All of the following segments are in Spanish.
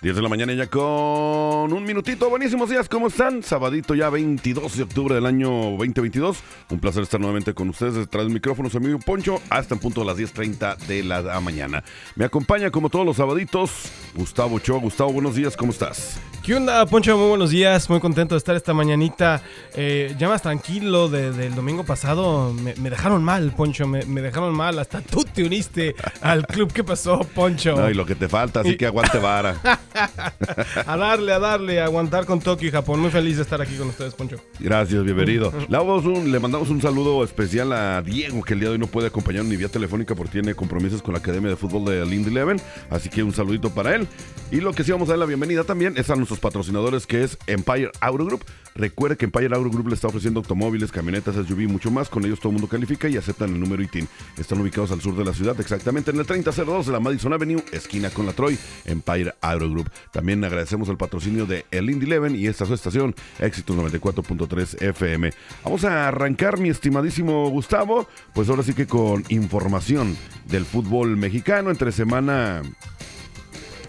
10 de la mañana ya con un minutito. Buenísimos días, ¿cómo están? Sabadito ya 22 de octubre del año 2022. Un placer estar nuevamente con ustedes detrás del micrófono, su amigo Poncho, hasta en punto de las 10.30 de la mañana. Me acompaña como todos los sabaditos Gustavo Cho. Gustavo, buenos días, ¿cómo estás? ¿Qué onda, Poncho? Muy buenos días, muy contento de estar esta mañanita. Eh, ya más tranquilo del domingo pasado. Me, dejaron mal, Poncho, me, dejaron mal. Hasta tú te uniste al club. ¿Qué pasó, Poncho? No, y lo que te falta, así que aguante vara. a darle, a darle, a aguantar con Tokio y Japón. Muy feliz de estar aquí con ustedes, Poncho. Gracias, bienvenido. le mandamos un saludo especial a Diego, que el día de hoy no puede acompañarnos ni vía telefónica porque tiene compromisos con la Academia de Fútbol de Lindy Eleven. Así que un saludito para él. Y lo que sí vamos a dar la bienvenida también es a nuestros patrocinadores, que es Empire Auto Group. Recuerde que Empire Auto Group le está ofreciendo automóviles, camionetas, SUV y mucho más. Con ellos todo el mundo califica y aceptan el número ITIN. Están ubicados al sur de la ciudad, exactamente en el 3002 de la Madison Avenue, esquina con la Troy, Empire Auto Group. También agradecemos el patrocinio de El Indy Eleven y esta su estación, Éxitos 94.3 FM. Vamos a arrancar, mi estimadísimo Gustavo, pues ahora sí que con información del fútbol mexicano. Entre semana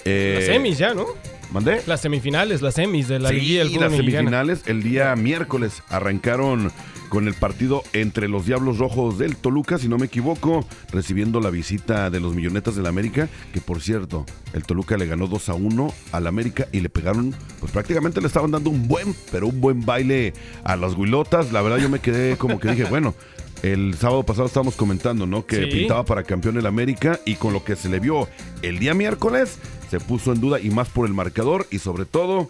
eh, las semis ya, ¿no? ¿Mandé? Las semifinales, las semis de la sí, del las semifinales el día miércoles arrancaron con el partido entre los Diablos Rojos del Toluca, si no me equivoco, recibiendo la visita de los Millonetas del América, que por cierto, el Toluca le ganó 2 a 1 al América y le pegaron, pues prácticamente le estaban dando un buen, pero un buen baile a las Guilotas. La verdad yo me quedé como que dije, bueno, el sábado pasado estábamos comentando, ¿no? Que pintaba para campeón el América y con lo que se le vio el día miércoles se puso en duda y más por el marcador y sobre todo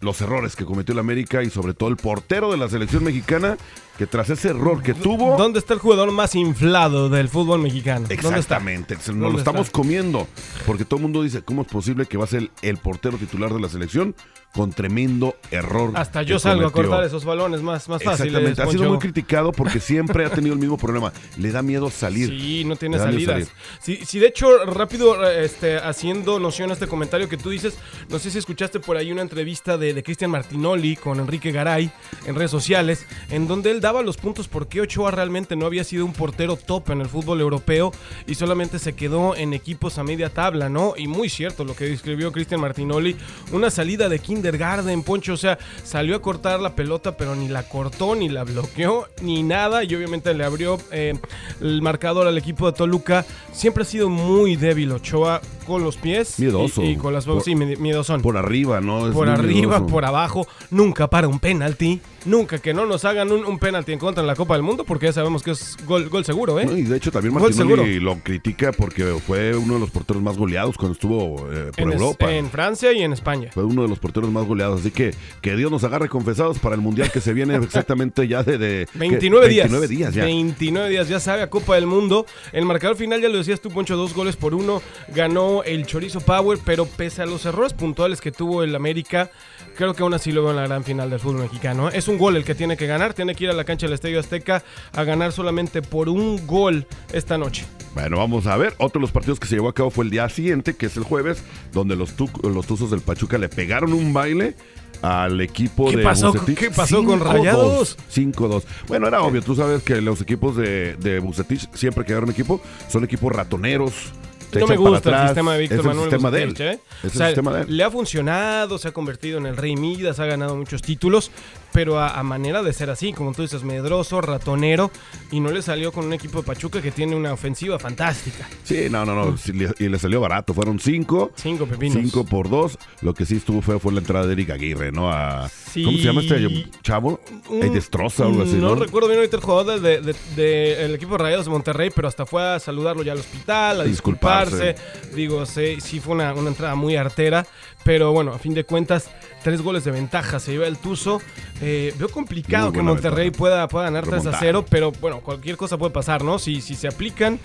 los errores que cometió el América y sobre todo el portero de la selección mexicana que tras ese error que tuvo... ¿Dónde está el jugador más inflado del fútbol mexicano? Exactamente, nos lo estamos comiendo porque todo el mundo dice, ¿cómo es posible que va a ser el portero titular de la selección? con tremendo error. Hasta yo salgo a cortar esos balones más, más fáciles. Exactamente. Ha sido muy criticado porque siempre ha tenido el mismo problema. Le da miedo salir. Sí, no tiene salidas. Si, de hecho, rápido, este, haciendo noción a este comentario que tú dices, no sé si escuchaste por ahí una entrevista de, de Cristian Martinoli con Enrique Garay en redes sociales, en donde él daba los puntos por qué Ochoa realmente no había sido un portero top en el fútbol europeo y solamente se quedó en equipos a media tabla, ¿no? Y muy cierto lo que describió Cristian Martinoli, una salida de kindergarten, Poncho, o sea, salió a cortar la pelota, pero ni la cortó, ni la bloqueó, ni nada, y obviamente le abrió eh, el marcador al equipo de Toluca. Siempre ha sido muy débil Ochoa con los pies. Miedoso. Y, con las por, sí, miedosón. Por arriba, ¿no? por arriba, por abajo, nunca para un penalti. Nunca que no nos hagan un, penalti en contra en la Copa del Mundo, porque ya sabemos que es gol, gol seguro, ¿eh? y de hecho también Martinelli lo critica porque fue uno de los porteros más goleados cuando estuvo eh, por Europa. en Francia y en España. Fue uno de los porteros más goleados. Así que que Dios nos agarre confesados para el Mundial que se viene exactamente ya de... 29 días. 29 días ya. 29 días, ya sabe, a Copa del Mundo. El marcador final, ya lo decías tú, Poncho, dos goles por uno. Ganó el Chorizo Power, pero pese a los errores puntuales que tuvo el América, creo que aún así lo veo en la gran final del fútbol mexicano. ¿eh? Es un gol el que tiene que ganar, tiene que ir a la cancha del Estadio Azteca a ganar solamente por un gol esta noche. Bueno, vamos a ver. Otro de los partidos que se llevó a cabo fue el día siguiente, que es el jueves, donde los, los Tuzos del Pachuca le pegaron un baile al equipo ¿Qué de pasó, ¿Qué pasó con Rayados? 5-2. Bueno, era obvio. Tú sabes que los equipos de, de Bucetich, siempre que agarran equipo, son equipos ratoneros no me gusta el sistema de Víctor Manuel sistema de él. ¿eh? sistema de él. Le ha funcionado, se ha convertido en el rey Midas, ha ganado muchos títulos, pero a, manera de ser así, como tú dices, medroso, ratonero, y no le salió con un equipo de Pachuca que tiene una ofensiva fantástica. Sí, no, no, no, y le salió barato, fueron cinco. Cinco pepinos. Cinco por dos. Lo que sí estuvo feo fue la entrada de Eric Aguirre, ¿no? A, ¿Cómo se llama este chavo? Hay destroza o algo así, ¿no? recuerdo bien ahorita el jugador del de, de, equipo de Rayados de Monterrey, pero hasta fue a saludarlo ya al hospital, a disculparse. Digo, sí, sí fue una, una entrada muy artera, pero bueno, a fin de cuentas, tres goles de ventaja se lleva el Tuzo. Eh, veo complicado que Monterrey pueda, pueda ganar 3 a 0, pero bueno, cualquier cosa puede pasar, ¿no? Si, si se aplican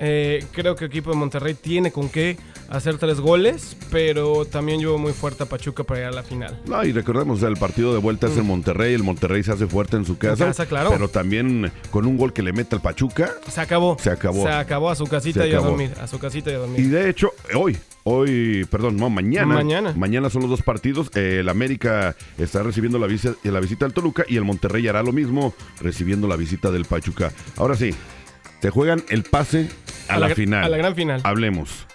Eh, creo que el equipo de Monterrey tiene con qué hacer tres goles, pero también llevo muy fuerte a Pachuca para llegar a la final. No, y recordemos, el partido de vuelta es en Monterrey, el Monterrey se hace fuerte en su casa. casa, claro. Pero también con un gol que le mete al Pachuca. Se acabó. Se acabó. Se acabó a su casita y a dormir. A su casita y a dormir. Y de hecho, hoy, hoy, perdón, no, mañana. Mañana. Mañana son los dos partidos. Eh, el América está recibiendo la, visa- la visita del Toluca y el Monterrey hará lo mismo, recibiendo la visita del Pachuca. Ahora sí, te juegan el pase a, la, final. A la gran final. Hablemos.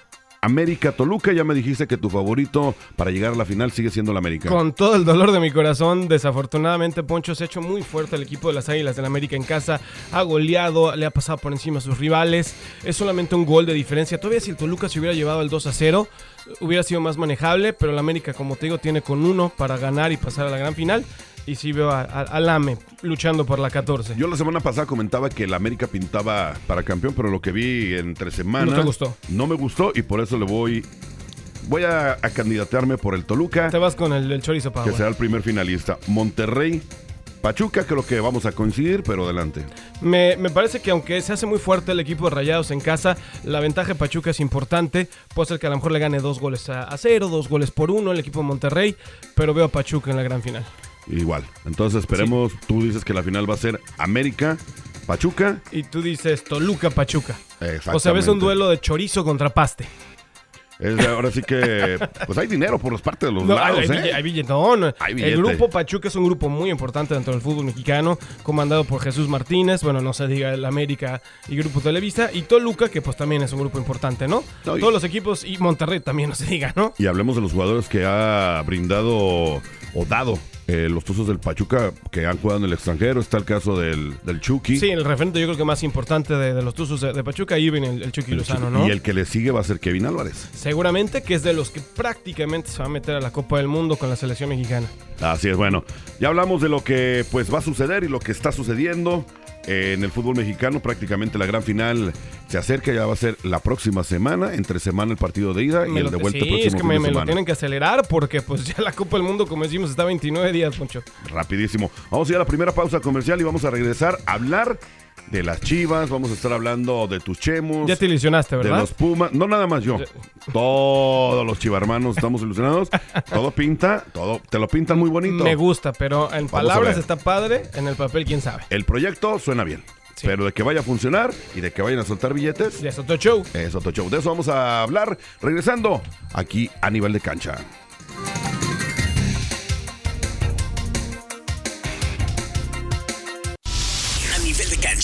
América Toluca, ya me dijiste que tu favorito para llegar a la final sigue siendo el América. Con todo el dolor de mi corazón, desafortunadamente Poncho se ha hecho muy fuerte el equipo de las Águilas del América en casa, ha goleado, le ha pasado por encima a sus rivales, es solamente un gol de diferencia. Todavía si el Toluca se hubiera llevado el 2 a 0, hubiera sido más manejable, pero el América, como te digo, tiene con uno para ganar y pasar a la gran final. Y sí veo a- a- al AME luchando por la 14. Yo la semana pasada comentaba que el América pintaba para campeón, pero lo que vi entre semana No te gustó. No me gustó y por eso le voy voy a, a candidatearme por el Toluca, Te vas con el, el chorizo que Power. será el primer finalista. Monterrey, Pachuca, creo que vamos a coincidir, pero adelante. Me, me parece que aunque se hace muy fuerte el equipo de Rayados en casa, la ventaja de Pachuca es importante. Puede ser que a lo mejor le gane dos goles a, a cero, dos goles por uno el equipo de Monterrey, pero veo a Pachuca en la gran final. Igual. Entonces esperemos, tú dices que la final va a ser América, Pachuca. Y tú dices Toluca Pachuca. O sea, ves un duelo de chorizo contra paste. Es, ahora sí que, pues hay dinero por las partes de los No, lados, hay, ¿eh? hay billetón. Hay El grupo Pachuca es un grupo muy importante dentro del fútbol mexicano, comandado por Jesús Martínez, bueno, no se diga el América y Grupo Televisa, y Toluca, que pues también es un grupo importante, ¿no? No, y- Todos los equipos, y Monterrey también, no se diga, ¿no? Y hablemos de los jugadores que ha brindado o dado eh, los Tuzos del Pachuca que han jugado en el extranjero. Está el caso del, del Chucky. Sí, el referente yo creo que más importante de, de los Tuzos de, de Pachuca, ahí viene el, el Chucky El Lozano, Chucky. ¿no? Y el que le sigue va a ser Kevin Álvarez. Seguramente que es de los que prácticamente se va a meter a la Copa del Mundo con la selección mexicana. Así es, bueno. Ya hablamos de lo que pues va a suceder y lo que está sucediendo en el fútbol mexicano. Prácticamente la gran final se acerca, ya va a ser la próxima semana. Entre semana el partido de ida y el de vuelta el sí, próximo es que me, lo tienen que acelerar porque pues ya la Copa del Mundo, como decimos, está a 29 días, Poncho. Rapidísimo. Vamos a ir a la primera pausa comercial y vamos a regresar a hablar de las chivas. Vamos a estar hablando de tus chemos. Ya te ilusionaste, de ¿verdad? los Pumas, no nada más yo. Todos los chivarmanos estamos ilusionados. Todo pinta, todo te lo pintan muy bonito. Me gusta, pero en palabras está padre, en el papel quién sabe. El proyecto suena bien, Sí. pero de que vaya a funcionar y de que vayan a soltar billetes, Ya es otro show. es otro show. De eso vamos a hablar regresando aquí a nivel de cancha.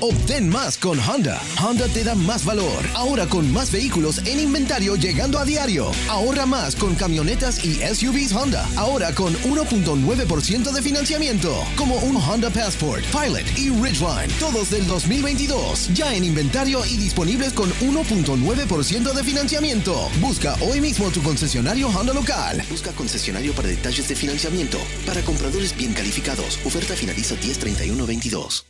Obtén más con Honda. Honda te da más valor. Ahora con más vehículos en inventario llegando a diario. Ahorra más con camionetas y SUVs Honda. Ahora con 1.9% de financiamiento. Como un Honda Passport, Pilot y Ridgeline. Todos del 2022. Ya en inventario y disponibles con 1.9% de financiamiento. Busca hoy mismo tu concesionario Honda local. Busca concesionario para detalles de financiamiento. Para compradores bien calificados. Oferta finaliza 103122.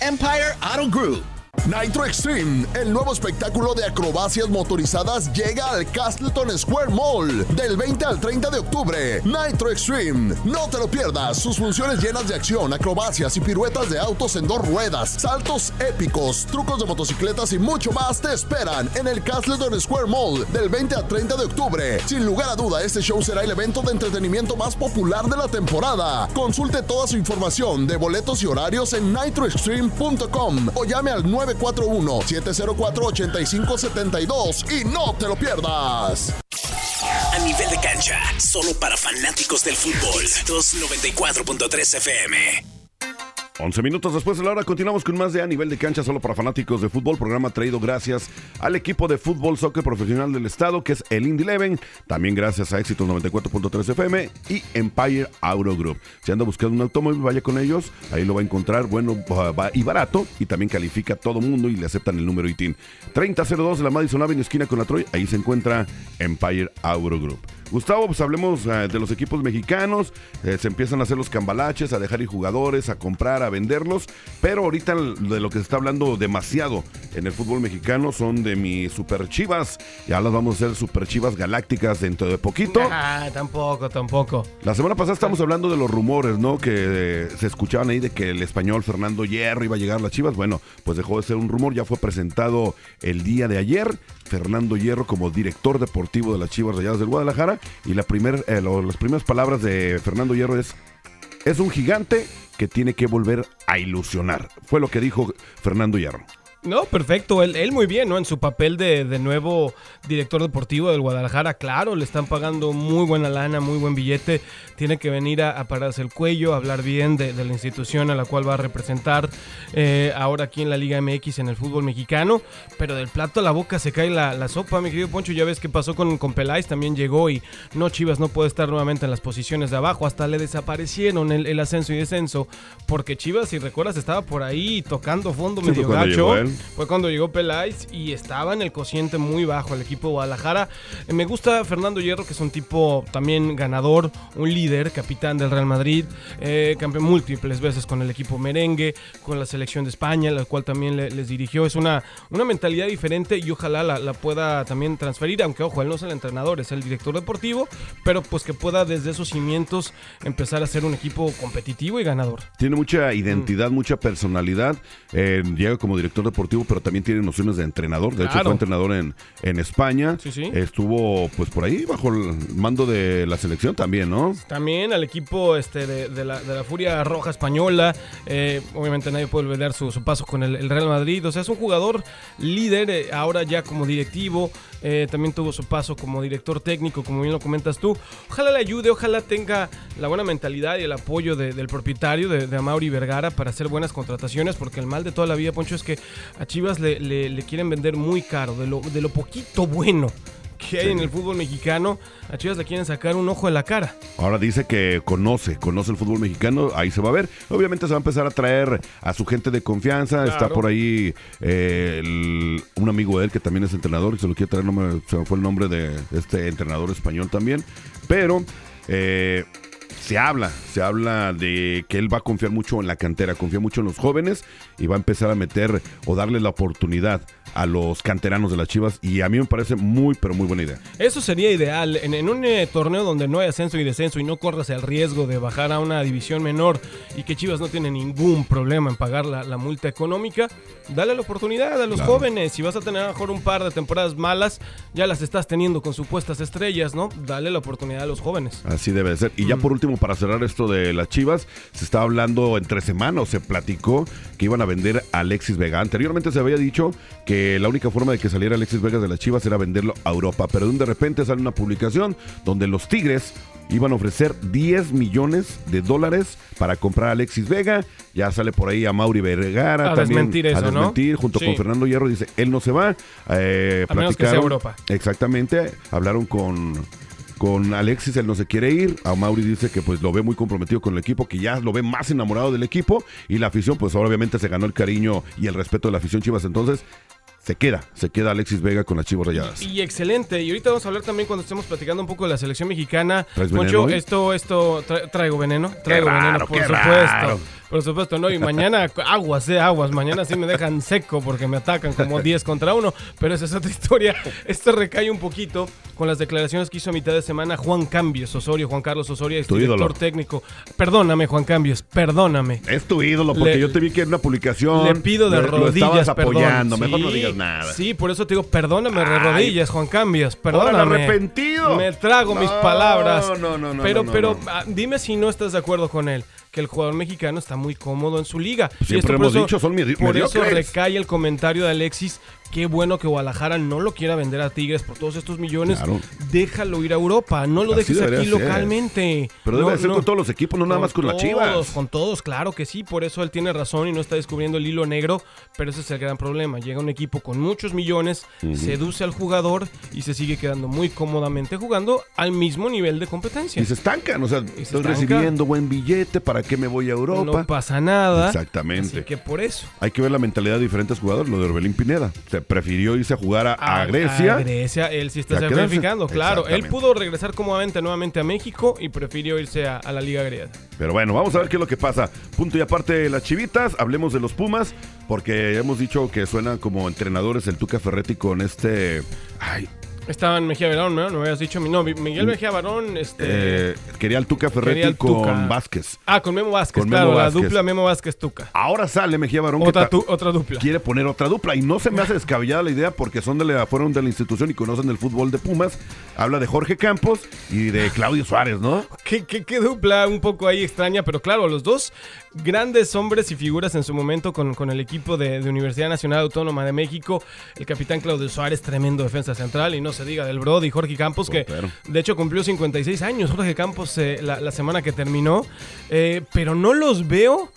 Empire Auto Group. Nitro Extreme, el nuevo espectáculo de acrobacias motorizadas, llega al Castleton Square Mall del 20 al 30 de octubre. Nitro Extreme, no te lo pierdas. Sus funciones llenas de acción, acrobacias y piruetas de autos en dos ruedas, saltos épicos, trucos de motocicletas y mucho más te esperan en el Castleton Square Mall del 20 al 30 de octubre. Sin lugar a duda, este show será el evento de entretenimiento más popular de la temporada. Consulte toda su información de boletos y horarios en nitroextreme.com o llame al 9 941-704-8572 y no te lo pierdas. A nivel de cancha, solo para fanáticos del fútbol. 294.3 FM. 11 minutos después de la hora continuamos con más de A Nivel de Cancha solo para fanáticos de fútbol, programa traído gracias al equipo de fútbol soccer profesional del estado que es el Indy Eleven, también gracias a Éxitos 94.3 FM y Empire Auto Group. Si anda buscando un automóvil, vaya con ellos, ahí lo va a encontrar bueno y barato y también califica a todo mundo y le aceptan el número ITIN. 3002 de la Madison Avenue, esquina con la Troy, ahí se encuentra Empire Auto Group. Gustavo, pues hablemos eh, de los equipos mexicanos. Eh, se empiezan a hacer los cambalaches, a dejar ir jugadores, a comprar, a venderlos. Pero ahorita de lo que se está hablando demasiado en el fútbol mexicano son de mis super chivas. Ya las vamos a hacer super chivas galácticas dentro de poquito. Ah, tampoco, tampoco. La semana pasada estamos hablando de los rumores, ¿no? Que eh, se escuchaban ahí de que el español Fernando Hierro iba a llegar a las chivas. Bueno, pues dejó de ser un rumor, ya fue presentado el día de ayer. Fernando Hierro como director deportivo de las Chivas Rayadas del Guadalajara. Y la eh, las primeras palabras de Fernando Hierro es, es un gigante que tiene que volver a ilusionar. Fue lo que dijo Fernando Hierro. No, perfecto. Él, muy bien, ¿no? En su papel de, nuevo director deportivo del Guadalajara, claro, le están pagando muy buena lana, muy buen billete. Tiene que venir a, pararse el cuello, hablar bien de, la institución a la cual va a representar eh, ahora aquí en la Liga MX en el fútbol mexicano. Pero del plato a la boca se cae la, sopa, mi querido Poncho. Ya ves qué pasó con, con Peláez, también llegó y no, Chivas no puede estar nuevamente en las posiciones de abajo. Hasta le desaparecieron el, ascenso y descenso. Porque Chivas, si recuerdas, estaba por ahí tocando fondo medio gacho fue cuando llegó Peláez y estaba en el cociente muy bajo el equipo Guadalajara. Eh, me gusta Fernando Hierro, que es un tipo también ganador, un líder, capitán del Real Madrid, eh, campeón múltiples veces con el equipo merengue, con la selección de España, la cual también les dirigió. Es una, una mentalidad diferente y ojalá la, pueda también transferir, aunque ojo, él no es el entrenador, es el director deportivo, pero pues que pueda desde esos cimientos empezar a ser un equipo competitivo y ganador. Tiene mucha identidad, mucha personalidad, eh, llega como director deportivo pero también tiene nociones de entrenador. De hecho, fue entrenador en, en España. Estuvo pues por ahí bajo el mando de la selección también, ¿no? También al equipo este, de, la, Furia Roja Española. Eh, obviamente nadie puede olvidar su, paso con el, Real Madrid. O sea, es un jugador líder, eh, ahora ya como directivo. Eh, también tuvo su paso como director técnico, como bien lo comentas tú. Ojalá le ayude, ojalá tenga la buena mentalidad y el apoyo del propietario, de, de Amaury Vergara, para hacer buenas contrataciones, porque el mal de toda la vida, Poncho, es que a Chivas le, quieren vender muy caro, de lo, de lo poquito bueno que hay en el fútbol mexicano, a Chivas le quieren sacar un ojo de la cara. Ahora dice que conoce, conoce el fútbol mexicano, ahí se va a ver. Obviamente se va a empezar a traer a su gente de confianza. Está por ahí eh, un amigo de él que también es entrenador y se lo quiere traer, no me, se me fue el nombre de este entrenador español también. Pero eh, se habla, se habla de que él va a confiar mucho en la cantera, confía mucho en los jóvenes y va a empezar a meter o darle la oportunidad a los canteranos de las Chivas y a mí me parece muy, pero muy buena idea. Eso sería ideal. En, en un eh, torneo donde no hay ascenso y descenso y no corras el riesgo de bajar a una división menor y que Chivas no tiene ningún problema en pagar la, la multa económica, dale la oportunidad a los Claro. jóvenes. Si vas a tener a lo mejor un par de temporadas malas, ya las estás teniendo con supuestas estrellas, ¿no? Dale la oportunidad a los jóvenes. Así debe de ser. Y ya por último, para cerrar esto de las Chivas, se estaba hablando entre semanas, se platicó que iban a vender a Alexis Vega. Anteriormente se había dicho que la única forma de que saliera Alexis Vega de las Chivas era venderlo a Europa, pero de repente sale una publicación donde los Tigres iban a ofrecer 10 millones de dólares para comprar a Alexis Vega. Ya sale por ahí a Mauri Vergara A también desmentir eso, a ¿no? desmentir junto Sí. con Fernando Hierro. Dice, él no se va. Eh, A menos que sea Europa. Exactamente. Hablaron con, con Alexis, él no se quiere ir. A Mauri dice que pues lo ve muy comprometido con el equipo, que ya lo ve más enamorado del equipo. Y la afición, pues obviamente se ganó el cariño y el respeto de la afición Chivas. Entonces, se queda, se queda Alexis Vega con las Chivas Rayadas. Y excelente. Y ahorita vamos a hablar también cuando estemos platicando un poco de la selección mexicana. ¿Traes Poncho, esto, esto, tra- traigo veneno. Traigo raro, veneno, por supuesto. raro. Por supuesto, no. Y mañana aguas, eh, aguas. Mañana sí me dejan seco porque me atacan como 10 contra 1. Pero esa es otra historia. Esto recae un poquito con las declaraciones que hizo a mitad de semana Juan Cambios Osorio, Juan Carlos Osorio, ex director ídolo. técnico. Perdóname, Juan Cambios, perdóname. Es tu ídolo, porque Le- yo te vi que en una publicación Le pido de rodillas, lo estabas apoyando. perdón. Mejor no digas nada. Sí, por eso te digo, perdóname Ay. rodillas, Juan Cambios, Órale, perdóname. arrepentido. Me trago mis palabras. no, no, no, Pero, no, pero ah, dime si no estás de acuerdo con él, que el jugador mexicano está muy cómodo en su liga. Y Siempre por hemos eso- dicho, son medi- Por eso mediocres. recae el comentario de Alexis. Qué bueno que Guadalajara no lo quiera vender a Tigres por todos estos millones. Claro. Déjalo ir a Europa, no lo Así dejes aquí ser. localmente. Pero No, debe ser no. con todos los equipos, no nada más con las todos, Chivas. Con todos, claro que sí. Por eso él tiene razón y no está descubriendo el hilo negro. Pero ese es el gran problema. Llega un equipo con muchos millones, seduce al jugador y se sigue quedando muy cómodamente jugando al mismo nivel de competencia. Y se estancan, o sea, se estoy estanca. recibiendo buen billete, ¿para qué me voy a Europa? No pasa nada. Exactamente. Así que por eso. Hay que ver la mentalidad de diferentes jugadores. Lo de Orbelín Pineda. Se prefirió irse a jugar a, a Grecia. A Grecia, él sí está sacrificando, claro. Él pudo regresar cómodamente nuevamente a México y prefirió irse a, a la Liga Griega. Pero bueno, vamos a ver qué es lo que pasa. Punto y aparte de las chivitas, hablemos de los Pumas, porque hemos dicho que suenan como entrenadores el Tuca Ferretti con este. Ay, Estaban Mejía Barón, ¿no? No habías dicho mi no, Miguel Mejía Barón, este. eh, quería el Tuca Ferretti con. Vázquez. ah, con Memo Vázquez, con claro, Memo la dupla Memo Vázquez Tuca. Ahora sale Mejía Otra, tu- otra dupla. quiere poner otra dupla y no se me hace descabellada la idea porque son de la, fueron de la institución y conocen el fútbol de Pumas. Habla de Jorge Campos y de Claudio Suárez, ¿no? ¿Qué, qué, qué dupla un poco ahí extraña, pero claro, los dos grandes hombres y figuras en su momento con, con el equipo de, de Universidad Nacional Autónoma de México, el capitán Claudio Suárez, tremendo defensa central, y no se diga del Brody, Jorge Campos, que Portero. de hecho cumplió 56 años, Jorge Campos eh, la, la semana que terminó, eh, pero no los veo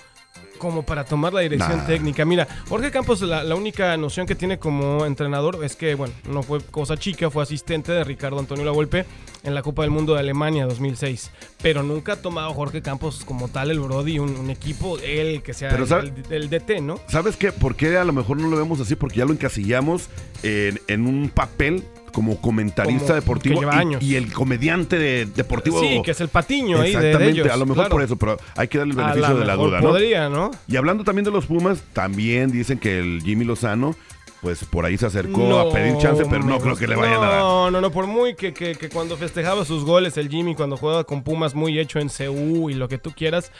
como para tomar la dirección Nah. técnica. Mira, Jorge Campos, la, la única noción que tiene como entrenador es que, bueno, no fue cosa chica, fue asistente de Ricardo Antonio Lavolpe en la Copa del Mundo de Alemania 2006. Pero nunca ha tomado Jorge Campos como tal el Brody, un, un equipo, él que sea Pero el, sabe- el- el DT, ¿no? ¿Sabes qué? ¿Por qué a lo mejor no lo vemos así? Porque ya lo encasillamos en, en un papel como comentarista Como deportivo y, años. y el comediante de- deportivo. Sí, que es el patiño ahí de- de, Exactamente, ellos. a lo mejor claro. por eso, pero hay que darle el beneficio la de la duda, ¿no? Podría, ¿no? Y hablando también de los Pumas, también dicen que el Jimmy Lozano, pues por ahí se acercó a pedir chance, pero no creo que le vayan a dar. No, no, no, por muy que, que- que cuando festejaba sus goles el Jimmy, cuando jugaba con Pumas muy hecho en CU y lo que tú quieras,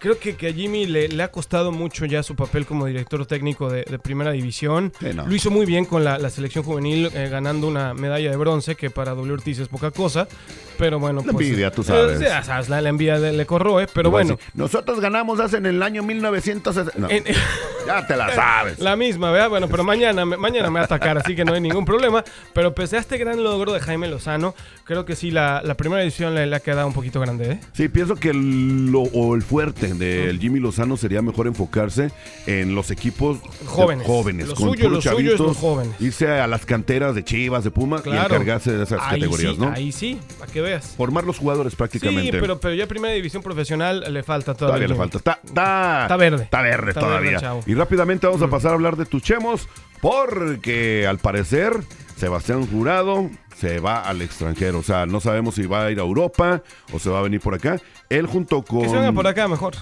creo que, que a Jimmy le, le ha costado mucho ya su papel como director técnico de, de primera división. Sí, no. Lo hizo muy bien con la, la selección juvenil, eh, ganando una medalla de bronce, que para W Ortiz es poca cosa, pero bueno. La pues, envidia, tú eh, sabes. ya sabes, la, la envidia le, le corroe, pero Igual bueno. sí. Nosotros ganamos hace en el año 1960. No, En- ya te la sabes. La misma, ¿verdad? Bueno, pero mañana, me- mañana me va a atacar, así que no hay ningún problema. Pero pese a este gran logro de Jaime Lozano, creo que sí, la, la primera edición le, le ha quedado un poquito grande, ¿eh? Sí, pienso que lo, o el fuerte del Jimmy Lozano sería mejor enfocarse en los equipos Jóvenes. jóvenes Lo con suyo- lo suyo es chavitos, los jóvenes. Irse a las canteras de Chivas, de Pumas y encargarse de esas ahí categorías, sí, ¿no? Ahí sí, para que veas. Formar los jugadores prácticamente. Sí, pero, pero ya primera división profesional le falta todavía. Todavía le falta. Está, está, Está verde. Está verde Está todavía. verde, y rápidamente vamos a pasar a hablar de tus chemos, porque al parecer Sebastián Jurado se va al extranjero. O sea, no sabemos si va a ir a Europa o se va a venir por acá. Él junto con. Que se venga por acá mejor.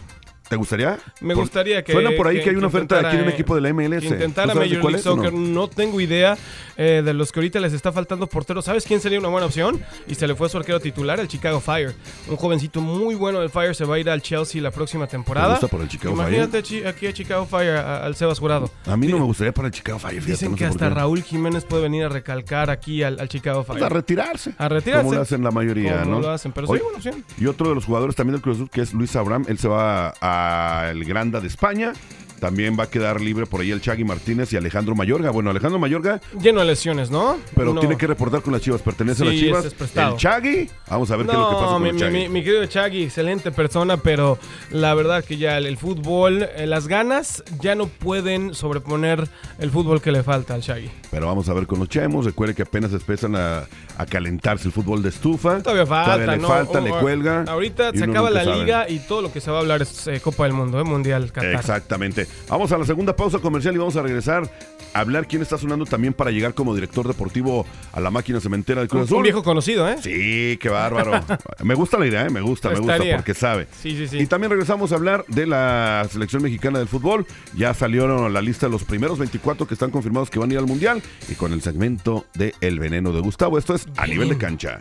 ¿Te gustaría? Me Por- gustaría que. Suena por ahí que, hay una oferta aquí en un equipo de la MLS. Intentara ¿Tú sabes de Major League o no? Soccer. No? tengo idea eh, de los que ahorita les está faltando porteros. ¿Sabes quién sería una buena opción? Y se le fue su arquero titular, el Chicago Fire. Un jovencito muy bueno del Fire se va a ir al Chelsea la próxima temporada. gusta por el Chicago Imagínate chi- aquí a Chicago Fire, a- al Sebas Jurado. A mí no me gustaría para el Chicago Fire. fíjate, Dicen no que sé hasta. Raúl Jiménez puede venir a recalcar aquí al, al Chicago Fire. A retirarse. A retirarse. Como lo hacen la mayoría, Como ¿no? lo hacen, pero Oye, sí, buena opción. Y otro de los jugadores también del Cruz Azul, que es Luis Abraham, él se va al Granda de España. También va a quedar libre por ahí el Chagui Martínez y Alejandro Mayorga. Bueno, Alejandro Mayorga, Lleno de lesiones, ¿no? pero Uno- tiene que reportar con las Chivas. Pertenece a las Sí, Chivas. es el Chagui, vamos a ver qué es lo que pasa No, con mi, el mi- Chagui. mi- mi querido Chagui, excelente persona, pero la verdad que ya el, el fútbol, eh, las ganas ya no pueden sobreponer el fútbol que le falta al Chagui. Pero vamos a ver con los Chemos. Recuerde que apenas empiezan a, a calentarse el fútbol de estufa. Todavía falta, Todavía le ¿no? falta, Oh, le ah, cuelga. Ahorita se acaba la sabe. liga y todo lo que se va a hablar es eh, Copa del Mundo, ¿eh? Mundial Qatar. Exactamente. Vamos a la segunda pausa comercial y vamos a regresar a hablar quién está sonando también para llegar como director deportivo a la máquina cementera del Cruz Azul. un viejo conocido, ¿eh? Sí, qué bárbaro. me gusta la idea, ¿eh? me gusta, me gusta Estaría. porque sabe. Sí, sí, sí. Y también regresamos a hablar de la selección mexicana del fútbol. Ya salieron la lista de los primeros 24 que están confirmados que van a ir al Mundial y con el segmento de El Veneno de Gustavo. Esto es a nivel de cancha.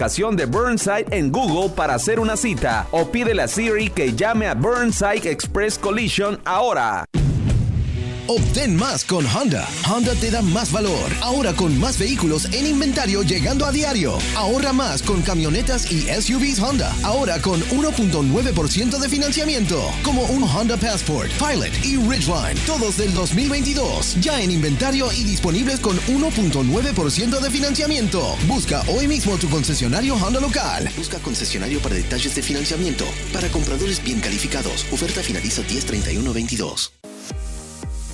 de Burnside en Google para hacer una cita o pídele a Siri que llame a Burnside Express Collision ahora. Obtén más con Honda. Honda te da más valor. Ahora con más vehículos en inventario llegando a diario. Ahorra más con camionetas y SUVs Honda. Ahora con 1.9% de financiamiento. Como un Honda Passport, Pilot y Ridgeline. Todos del 2022. Ya en inventario y disponibles con 1.9% de financiamiento. Busca hoy mismo tu concesionario Honda local. Busca concesionario para detalles de financiamiento. Para compradores bien calificados. Oferta finaliza 10-31-22.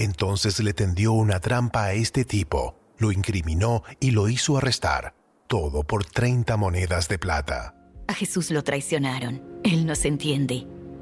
Entonces le tendió una trampa a este tipo. Lo incriminó y lo hizo arrestar. Todo por 30 monedas de plata. A Jesús lo traicionaron. Él nos entiende.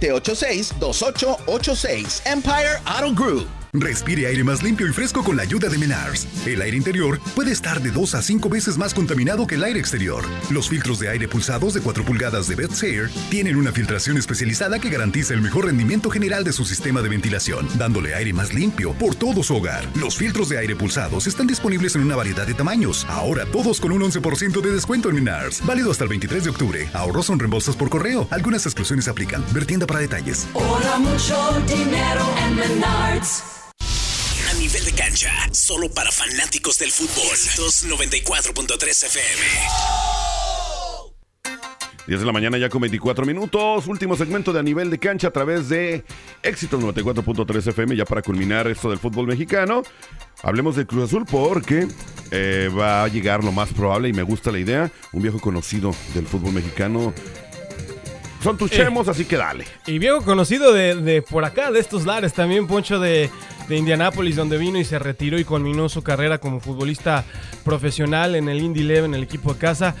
317-786-2886. Empire Auto Group. Respire aire más limpio y fresco con la ayuda de Menars. El aire interior puede estar de 2 a 5 veces más contaminado que el aire exterior. Los filtros de aire pulsados de 4 pulgadas de Betsair tienen una filtración especializada que garantiza el mejor rendimiento general de su sistema de ventilación, dándole aire más limpio por todo su hogar. Los filtros de aire pulsados están disponibles en una variedad de tamaños. Ahora todos con un 11% de descuento en Menars. Válido hasta el 23 de octubre. Ahorros son reembolsos por correo. Algunas exclusiones aplican. Ver tienda para detalles. Mucho dinero en Menards. A nivel de cancha, solo para fanáticos del fútbol. Éxitos 94.3 FM. 10 de la mañana ya con 24 minutos. Último segmento de a nivel de cancha a través de Éxito 94.3 FM. Ya para culminar esto del fútbol mexicano. Hablemos del Cruz Azul porque eh, va a llegar lo más probable y me gusta la idea. Un viejo conocido del fútbol mexicano. Son tus chemos, así que dale. Y viejo conocido de, de por acá, de estos lares, también Poncho de, de Indianápolis, donde vino y se retiró y culminó su carrera como futbolista profesional en el Indy Eleven, el equipo de casa.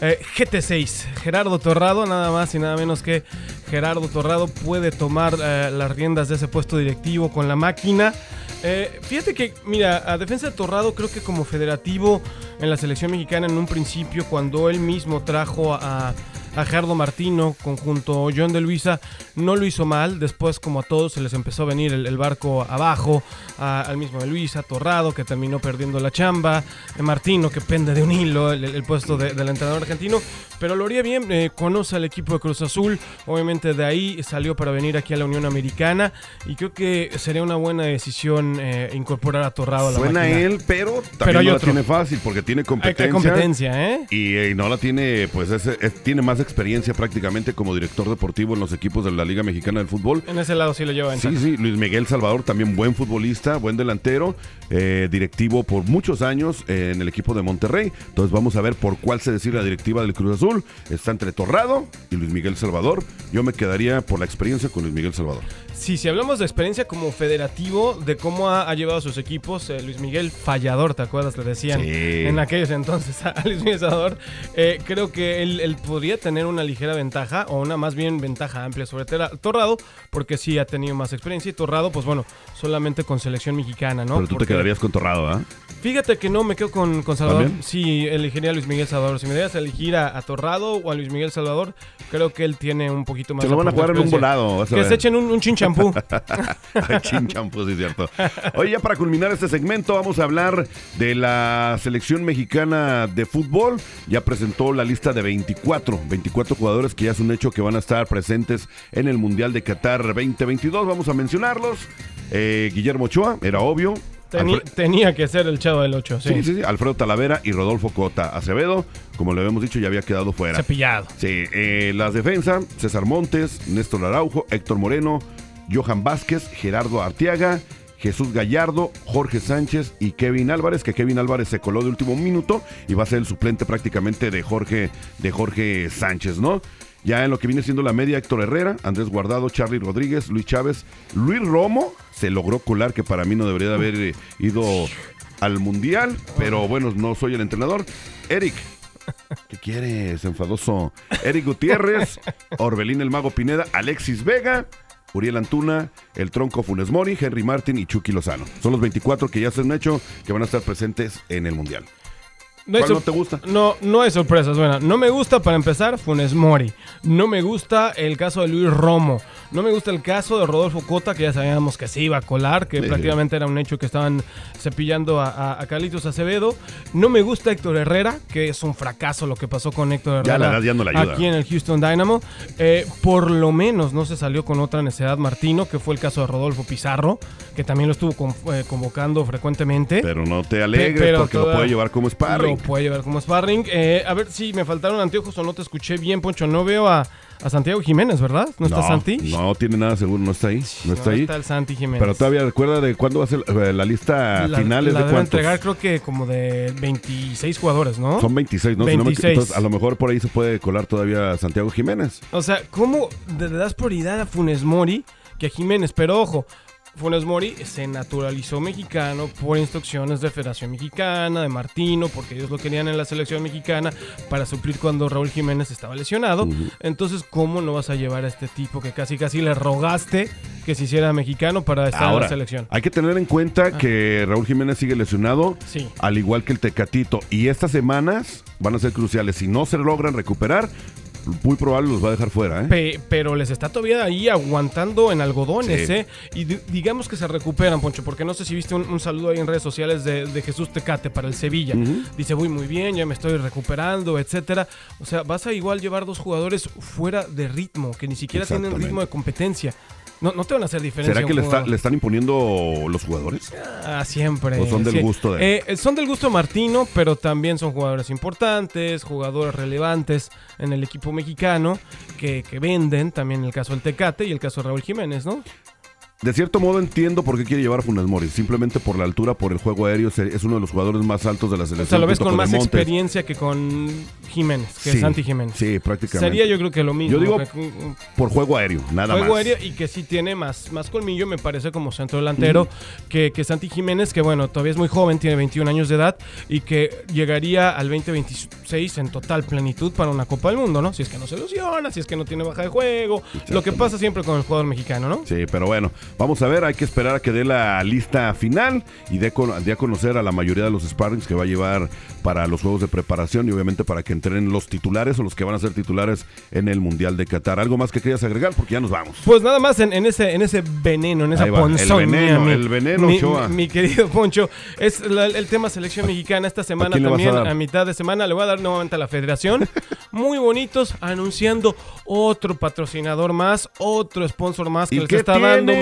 Eh, GT6, Gerardo Torrado, nada más y nada menos que Gerardo Torrado puede tomar eh, las riendas de ese puesto directivo con la máquina. Eh, fíjate que, mira, a defensa de Torrado creo que como federativo en la selección mexicana en un principio, cuando él mismo trajo a, a Gerardo Martino conjunto John de Luisa, no lo hizo mal. Después, como a todos, se les empezó a venir el, el barco abajo. a- al mismo de Luisa, Torrado, que terminó perdiendo la chamba. eh, Martino, que pende de un hilo el, el puesto de- del entrenador argentino. Pero lo haría bien, eh, conoce al equipo de Cruz Azul. Obviamente de ahí salió para venir aquí a la Unión Americana. Y creo que sería una buena decisión eh, incorporar a Torrado a la Suena máquina. él, pero también Pero no la tiene fácil porque tiene competencia. hay competencia, ¿eh? Y, eh, no la tiene, pues es- es- tiene más experiencia prácticamente como director deportivo en los equipos de la Liga Mexicana del Fútbol. En ese lado sí lo lleva Sí, ventaja. sí, Luis Miguel Salvador, también buen futbolista, buen delantero, eh, directivo por muchos años eh, en el equipo de Monterrey. Entonces vamos a ver por cuál se decide la directiva del Cruz Azul. Está entre Torrado y Luis Miguel Salvador. Yo me quedaría por la experiencia con Luis Miguel Salvador. Sí, si hablamos de experiencia como federativo, de cómo ha, ha llevado a sus equipos, eh, Luis Miguel Fallador, ¿te acuerdas? Le decían Sí. en aquellos entonces a Luis Miguel Salvador. Eh, creo que él, él podría tener una ligera ventaja, o una más bien ventaja amplia sobre Torrado, porque sí ha tenido más experiencia. Y Torrado, pues bueno, solamente con selección mexicana, ¿no? Pero tú Porque- te quedarías con Torrado, ¿ah? Fíjate que no, me quedo con, con Salvador. ¿También? Sí, elegiría a Luis Miguel Salvador. Si me debes elegir a, a Torrado o a Luis Miguel Salvador, creo que él tiene un poquito más Se lo van a jugar en un volado. Que se echen un, un chinchampú. Chinchampú, sí, es cierto. Oye, ya para culminar este segmento, vamos a hablar de la selección mexicana de fútbol. Ya presentó la lista de 24, 24 jugadores que ya es un hecho que van a estar presentes en el Mundial de Qatar 2022. Vamos a mencionarlos. Eh, Guillermo Ochoa, era obvio. Teni- tenía que ser el chavo del 8, sí. Sí, sí, sí. Alfredo Talavera y Rodolfo Cota Acevedo, como le habíamos dicho, ya había quedado fuera. Cepillado. Sí, eh, las defensas, César Montes, Néstor Araujo, Héctor Moreno, Johan Vázquez, Gerardo Arteaga, Jesús Gallardo, Jorge Sánchez y Kevin Álvarez, que Kevin Álvarez se coló de último minuto y va a ser el suplente prácticamente de Jorge, de Jorge Sánchez, ¿no? Ya en lo que viene siendo la media, Héctor Herrera, Andrés Guardado, Charlie Rodríguez, Luis Chávez, Luis Romo, se logró colar, que para mí no debería de haber eh, ido al Mundial, pero bueno, no soy el entrenador. Eric, ¿Qué quieres, enfadoso? Eric Gutiérrez, Orbelín el Mago Pineda, Alexis Vega, Uriel Antuna, El Tronco Funes Mori, Henry Martin y Chucky Lozano. Son los 24 que ya se han hecho que van a estar presentes en el Mundial. No, hay ¿Cuál no te gusta? No, no hay sorpresas. Bueno, no me gusta para empezar Funes Mori. No me gusta el caso de Luis Romo. No me gusta el caso de Rodolfo Cota, que ya sabíamos que se iba a colar, que Sí. prácticamente era un hecho que estaban cepillando a, a, a Carlitos Acevedo. No me gusta Héctor Herrera, que es un fracaso lo que pasó con Héctor Ya Herrera. la ya no le ayuda. Aquí en el Houston Dynamo. Eh, por lo menos no se salió con otra necesidad Martino, que fue el caso de Rodolfo Pizarro, que también lo estuvo con- eh, convocando frecuentemente. Pero no te alegres porque lo puede llevar como sparring. Puede llevar como sparring. Eh, a ver si me faltaron anteojos o no te escuché bien, Poncho. No veo a, a Santiago Jiménez, ¿verdad? ¿No está Santi? No tiene nada seguro, no está ahí. No está no ahí. está el Santi Jiménez. Pero todavía recuerda de cuándo va a ser eh, la lista la, final, la de cuántos. entregar creo que como de 26 jugadores, ¿no? Son 26, ¿no? Si no me- 26. entonces, a lo mejor por ahí se puede colar todavía Santiago Jiménez. O sea, ¿cómo le das prioridad a Funes Mori que a Jiménez? Pero ojo, Funes Mori se naturalizó mexicano por instrucciones de Federación Mexicana, de Martino, porque ellos lo querían en la selección mexicana para suplir cuando Raúl Jiménez estaba lesionado. Entonces, ¿cómo no vas a llevar a este tipo que casi casi le rogaste que se hiciera mexicano para estar en la selección? hay que tener en cuenta Ah. que Raúl Jiménez sigue lesionado, Sí. al igual que el Tecatito. Y estas semanas van a ser cruciales. Si no se logran recuperar, muy probable los va a dejar fuera. ¿eh? Pe- pero les está todavía ahí aguantando en algodones, Sí. ¿eh? Y di- digamos que se recuperan, Poncho, porque no sé si viste un, un saludo ahí en redes sociales de, de Jesús Tecate para el Sevilla. Dice, voy muy bien, ya me estoy recuperando, etcétera. O sea, vas a igual llevar dos jugadores fuera de ritmo, que ni siquiera tienen ritmo de competencia. No, no te van a hacer diferencia. ¿Será que le, está- le están imponiendo los jugadores? Ah, siempre. ¿O son del Sí. gusto de él? Eh, son del gusto Martino, pero también son jugadores importantes, jugadores relevantes en el equipo mexicano que, que venden, también el caso del Tecate y el caso de Raúl Jiménez, ¿no? De cierto modo entiendo por qué quiere llevar a Funes Mori. Simplemente por la altura, por el juego aéreo. Es uno de los jugadores más altos de la O selección. sea, lo ves con más Montes. experiencia que con Jiménez, que Sí, es Santi Jiménez. Sí, prácticamente. Sería yo creo que lo mismo. Yo digo que por juego aéreo, nada juego más. aéreo y que sí tiene más, más colmillo, me parece, como centro delantero que, que Santi Jiménez, que bueno, todavía es muy joven, tiene 21 años de edad y que llegaría al 2026 en total plenitud para una Copa del Mundo, ¿no? Si es que no se ilusiona, si es que no tiene baja de juego, lo que pasa siempre con el jugador mexicano, ¿no? Sí, pero bueno, vamos a ver, hay que esperar a que dé la lista final y dé, a conocer a la mayoría de los sparrings que va a llevar para los juegos de preparación y obviamente para que entrenen los titulares o los que van a ser titulares en el Mundial de Qatar. ¿Algo más que querías agregar? Porque ya nos vamos. Pues nada más en, en ese, en ese veneno, en esa va, el ponzoña. veneno, mi- el veneno, mi, mi- mi querido Poncho, es la- el tema selección mexicana esta semana a también, a, mitad de semana, le voy a dar nuevamente a la federación. Muy bonitos, anunciando otro patrocinador más, otro sponsor más que ¿Y les está dando?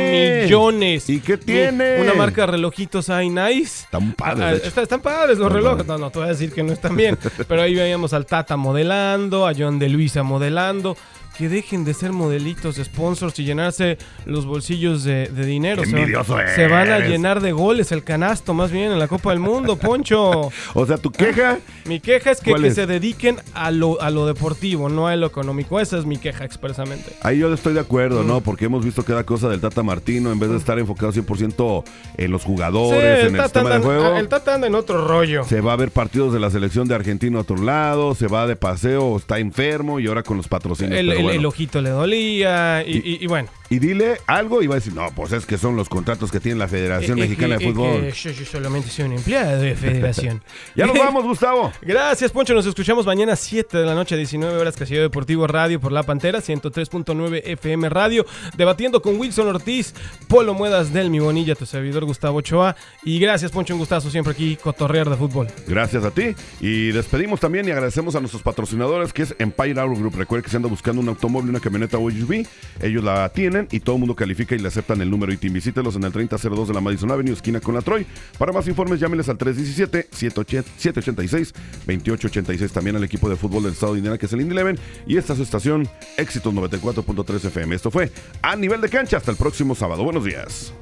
Millones. ¿Y qué Mi- tiene? Una marca de relojitos ahí nice. Están padres, Ah, de hecho. está- están padres los relojes. No, no, te voy a decir que no están bien. Pero ahí veíamos al Tata modelando, a John de Luisa modelando. Que dejen de ser modelitos de sponsors y llenarse los bolsillos de, de dinero. Qué Se va- envidioso se van a llenar de goles el canasto, más bien en la Copa del Mundo, Poncho. O sea, tu queja. Mi queja es que, ¿Cuál que es? se dediquen a lo, a lo deportivo, no a lo económico. Esa es mi queja expresamente. Ahí yo estoy de acuerdo, Mm. ¿no? Porque hemos visto cada cosa del Tata Martino en vez de estar enfocado 100% en los Sí, jugadores, en el sistema de anda- juego. el Tata anda en otro rollo. Se va a ver partidos de la selección de Argentina a otro lado, se va de paseo, está enfermo y ahora con los patrocinios. El, el- bueno. el ojito le dolía y, y- y bueno. Y dile algo y va a decir, no, pues es que son los contratos que tiene la Federación Eh, eh, Mexicana de Fútbol. que yo, yo solamente soy un empleado de federación. ya nos vamos, Gustavo. Gracias, Poncho. Nos escuchamos mañana a 7 de la noche, 19 horas, Casillero Deportivo Radio por La Pantera, 103.9 FM Radio, debatiendo con Wilson Ortiz, Polo Muedas del Mi Bonilla, tu servidor Gustavo Ochoa. Y gracias, Poncho, un gustazo siempre aquí, cotorrear de fútbol. Gracias a ti. Y despedimos también y agradecemos a nuestros patrocinadores, que es Empire Auto Group. Recuerda que se anda buscando un automóvil, una camioneta OHV. Ellos la tienen y todo el mundo califica y le aceptan el número ITIN. Visítelos en el 3002 de la Madison Avenue, esquina con la Troy. Para más informes, llámenles al 317-786-2886. También al equipo de fútbol del estado de Indiana, que es el Indy Eleven. Y esta es su estación, Éxitos 94.3 FM. Esto fue A Nivel de Cancha. Hasta el próximo sábado. Buenos días.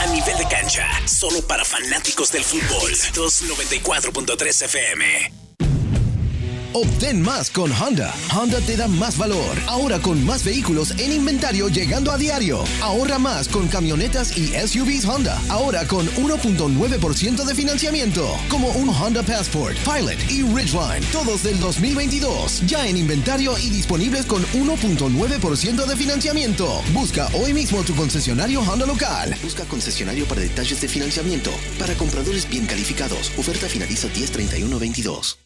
A nivel de cancha, solo para fanáticos del fútbol. 294.3 FM. Obtén más con Honda. Honda te da más valor. Ahora con más vehículos en inventario llegando a diario. Ahorra más con camionetas y SUVs Honda. Ahora con 1.9% de financiamiento. Como un Honda Passport, Pilot y Ridgeline. Todos del 2022. Ya en inventario y disponibles con 1.9% de financiamiento. Busca hoy mismo tu concesionario Honda local. Busca concesionario para detalles de financiamiento. Para compradores bien calificados. Oferta finaliza 10-31-22.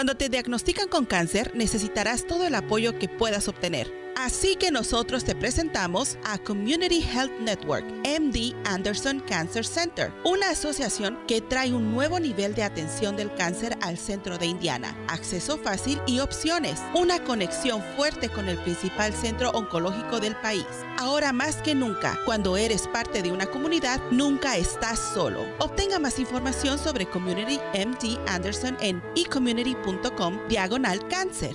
Cuando te diagnostican con cáncer, necesitarás todo el apoyo que puedas obtener. Así que nosotros te presentamos a Community Health Network, MD Anderson Cancer Center, una asociación que trae un nuevo nivel de atención del cáncer al centro de Indiana, acceso fácil y opciones, una conexión fuerte con el principal centro oncológico del país. Ahora más que nunca, cuando eres parte de una comunidad, nunca estás solo. Obtenga más información sobre Community MD Anderson en ecommunity.com diagonal cáncer.